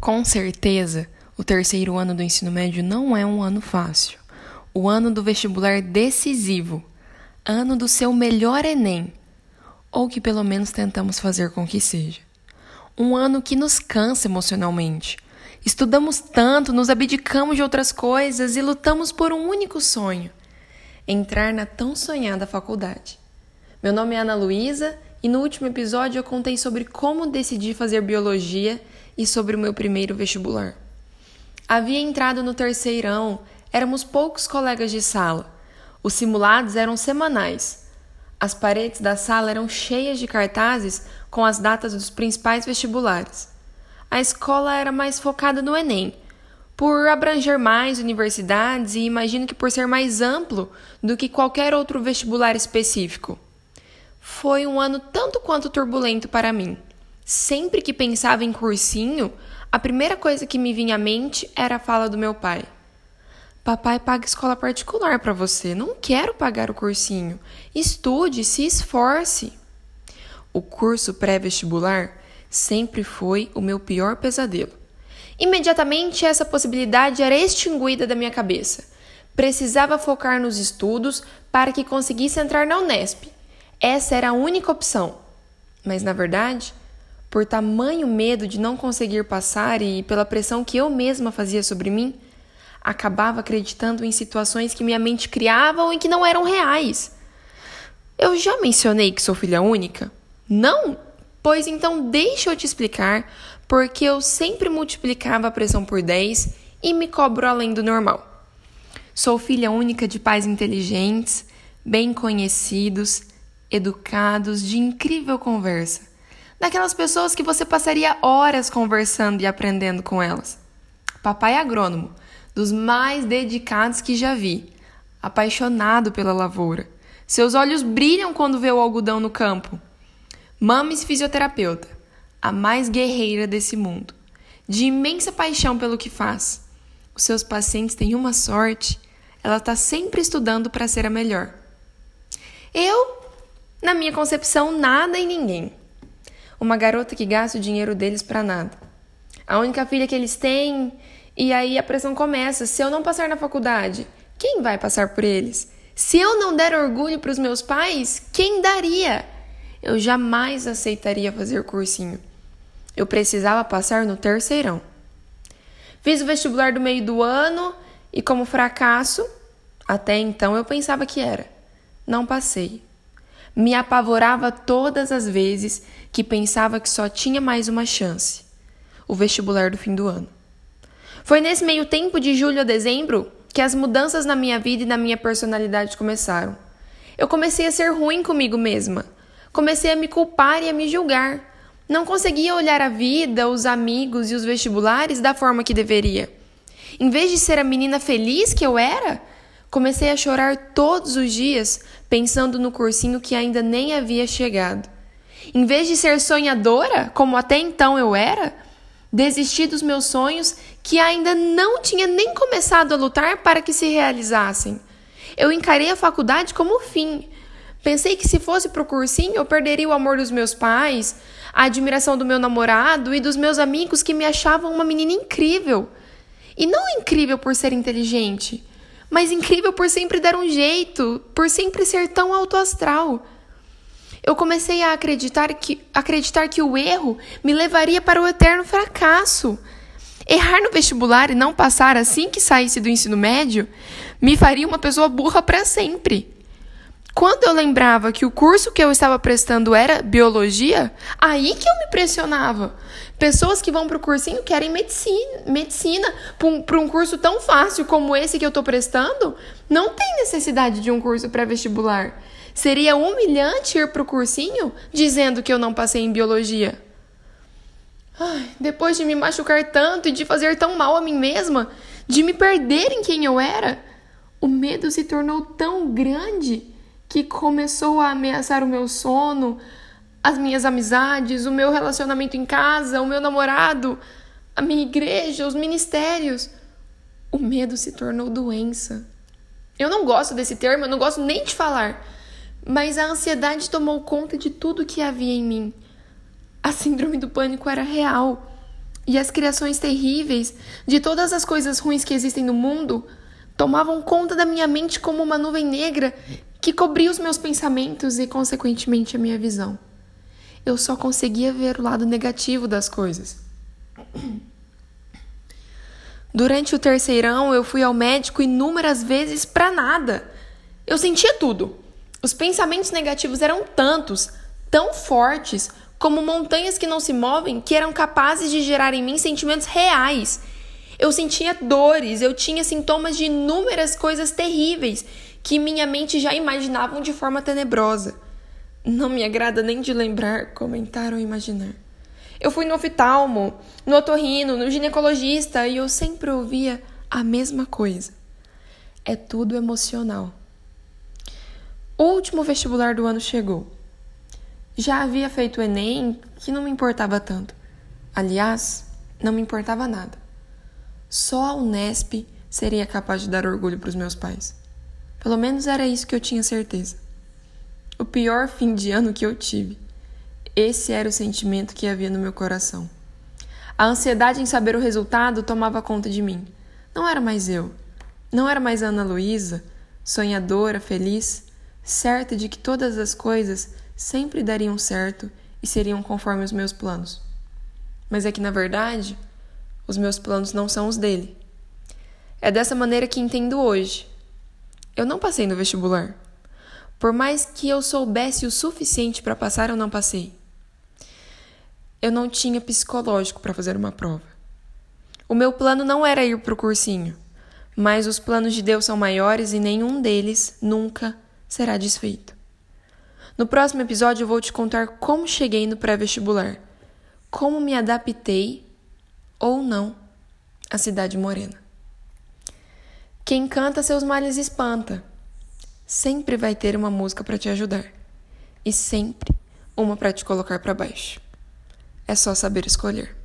Com certeza, o terceiro ano do ensino médio não é um ano fácil. O ano do vestibular decisivo, ano do seu melhor Enem, ou que pelo menos tentamos fazer com que seja. Um ano que nos cansa emocionalmente. Estudamos tanto, nos abdicamos de outras coisas e lutamos por um único sonho: entrar na tão sonhada faculdade. Meu nome é Ana Luísa e no último episódio eu contei sobre como decidi fazer biologia e sobre o meu primeiro vestibular. Havia entrado no terceirão, éramos poucos colegas de sala. Os simulados eram semanais. As paredes da sala eram cheias de cartazes com as datas dos principais vestibulares. A escola era mais focada no Enem, por abranger mais universidades e imagino que por ser mais amplo do que qualquer outro vestibular específico. Foi um ano tanto quanto turbulento para mim. Sempre que pensava em cursinho, a primeira coisa que me vinha à mente era a fala do meu pai. Papai paga escola particular para você, não quero pagar o cursinho. Estude, se esforce. O curso pré-vestibular sempre foi o meu pior pesadelo. Imediatamente essa possibilidade era extinguida da minha cabeça. Precisava focar nos estudos para que conseguisse entrar na Unesp. Essa era a única opção. Mas na verdade, por tamanho medo de não conseguir passar e pela pressão que eu mesma fazia sobre mim, acabava acreditando em situações que minha mente criava ou em que não eram reais. Eu já mencionei que sou filha única? Não? Pois então deixa eu te explicar porque eu sempre multiplicava a pressão por 10 e me cobro além do normal. Sou filha única de pais inteligentes, bem conhecidos, educados, de incrível conversa daquelas pessoas que você passaria horas conversando e aprendendo com elas. Papai é agrônomo, dos mais dedicados que já vi, apaixonado pela lavoura. Seus olhos brilham quando vê o algodão no campo. Mames fisioterapeuta, a mais guerreira desse mundo, de imensa paixão pelo que faz. Os seus pacientes têm uma sorte, ela está sempre estudando para ser a melhor. Eu, na minha concepção, nada e ninguém uma garota que gasta o dinheiro deles para nada. A única filha que eles têm, e aí a pressão começa. Se eu não passar na faculdade, quem vai passar por eles? Se eu não der orgulho para os meus pais, quem daria? Eu jamais aceitaria fazer cursinho. Eu precisava passar no terceirão. Fiz o vestibular do meio do ano e, como fracasso, até então eu pensava que era. Não passei. Me apavorava todas as vezes que pensava que só tinha mais uma chance o vestibular do fim do ano. Foi nesse meio tempo de julho a dezembro que as mudanças na minha vida e na minha personalidade começaram. Eu comecei a ser ruim comigo mesma. Comecei a me culpar e a me julgar. Não conseguia olhar a vida, os amigos e os vestibulares da forma que deveria. Em vez de ser a menina feliz que eu era, Comecei a chorar todos os dias, pensando no cursinho que ainda nem havia chegado. Em vez de ser sonhadora, como até então eu era, desisti dos meus sonhos que ainda não tinha nem começado a lutar para que se realizassem. Eu encarei a faculdade como fim. Pensei que se fosse para o cursinho eu perderia o amor dos meus pais, a admiração do meu namorado e dos meus amigos que me achavam uma menina incrível. E não incrível por ser inteligente, mas incrível por sempre dar um jeito, por sempre ser tão alto astral. Eu comecei a acreditar que, acreditar que o erro me levaria para o eterno fracasso. Errar no vestibular e não passar assim que saísse do ensino médio me faria uma pessoa burra para sempre. Quando eu lembrava que o curso que eu estava prestando era biologia, aí que eu me pressionava. Pessoas que vão para o cursinho querem medicina, medicina para um, um curso tão fácil como esse que eu estou prestando, não tem necessidade de um curso pré-vestibular. Seria humilhante ir para o cursinho dizendo que eu não passei em biologia. Ai, depois de me machucar tanto e de fazer tão mal a mim mesma, de me perder em quem eu era, o medo se tornou tão grande que começou a ameaçar o meu sono, as minhas amizades, o meu relacionamento em casa, o meu namorado, a minha igreja, os ministérios. O medo se tornou doença. Eu não gosto desse termo, eu não gosto nem de falar, mas a ansiedade tomou conta de tudo que havia em mim. A síndrome do pânico era real. e as criações terríveis de todas as coisas ruins que existem no mundo tomavam conta da minha mente como uma nuvem negra que cobria os meus pensamentos e, consequentemente, a minha visão. Eu só conseguia ver o lado negativo das coisas. Durante o terceirão, eu fui ao médico inúmeras vezes para nada. Eu sentia tudo. Os pensamentos negativos eram tantos, tão fortes, como montanhas que não se movem, que eram capazes de gerar em mim sentimentos reais. Eu sentia dores, eu tinha sintomas de inúmeras coisas terríveis que minha mente já imaginavam de forma tenebrosa. Não me agrada nem de lembrar, comentar ou imaginar. Eu fui no oftalmo, no otorrino, no ginecologista e eu sempre ouvia a mesma coisa. É tudo emocional. O último vestibular do ano chegou. Já havia feito o Enem, que não me importava tanto. Aliás, não me importava nada. Só a Unesp seria capaz de dar orgulho para os meus pais. Pelo menos era isso que eu tinha certeza. O pior fim de ano que eu tive. Esse era o sentimento que havia no meu coração. A ansiedade em saber o resultado tomava conta de mim. Não era mais eu. Não era mais Ana Luísa, sonhadora, feliz, certa de que todas as coisas sempre dariam certo e seriam conforme os meus planos. Mas é que, na verdade, os meus planos não são os dele. É dessa maneira que entendo hoje. Eu não passei no vestibular. Por mais que eu soubesse o suficiente para passar, eu não passei. Eu não tinha psicológico para fazer uma prova. O meu plano não era ir para o cursinho, mas os planos de Deus são maiores e nenhum deles nunca será desfeito. No próximo episódio eu vou te contar como cheguei no pré-vestibular, como me adaptei ou não à cidade morena. Quem canta seus males espanta. Sempre vai ter uma música para te ajudar e sempre uma para te colocar para baixo. É só saber escolher.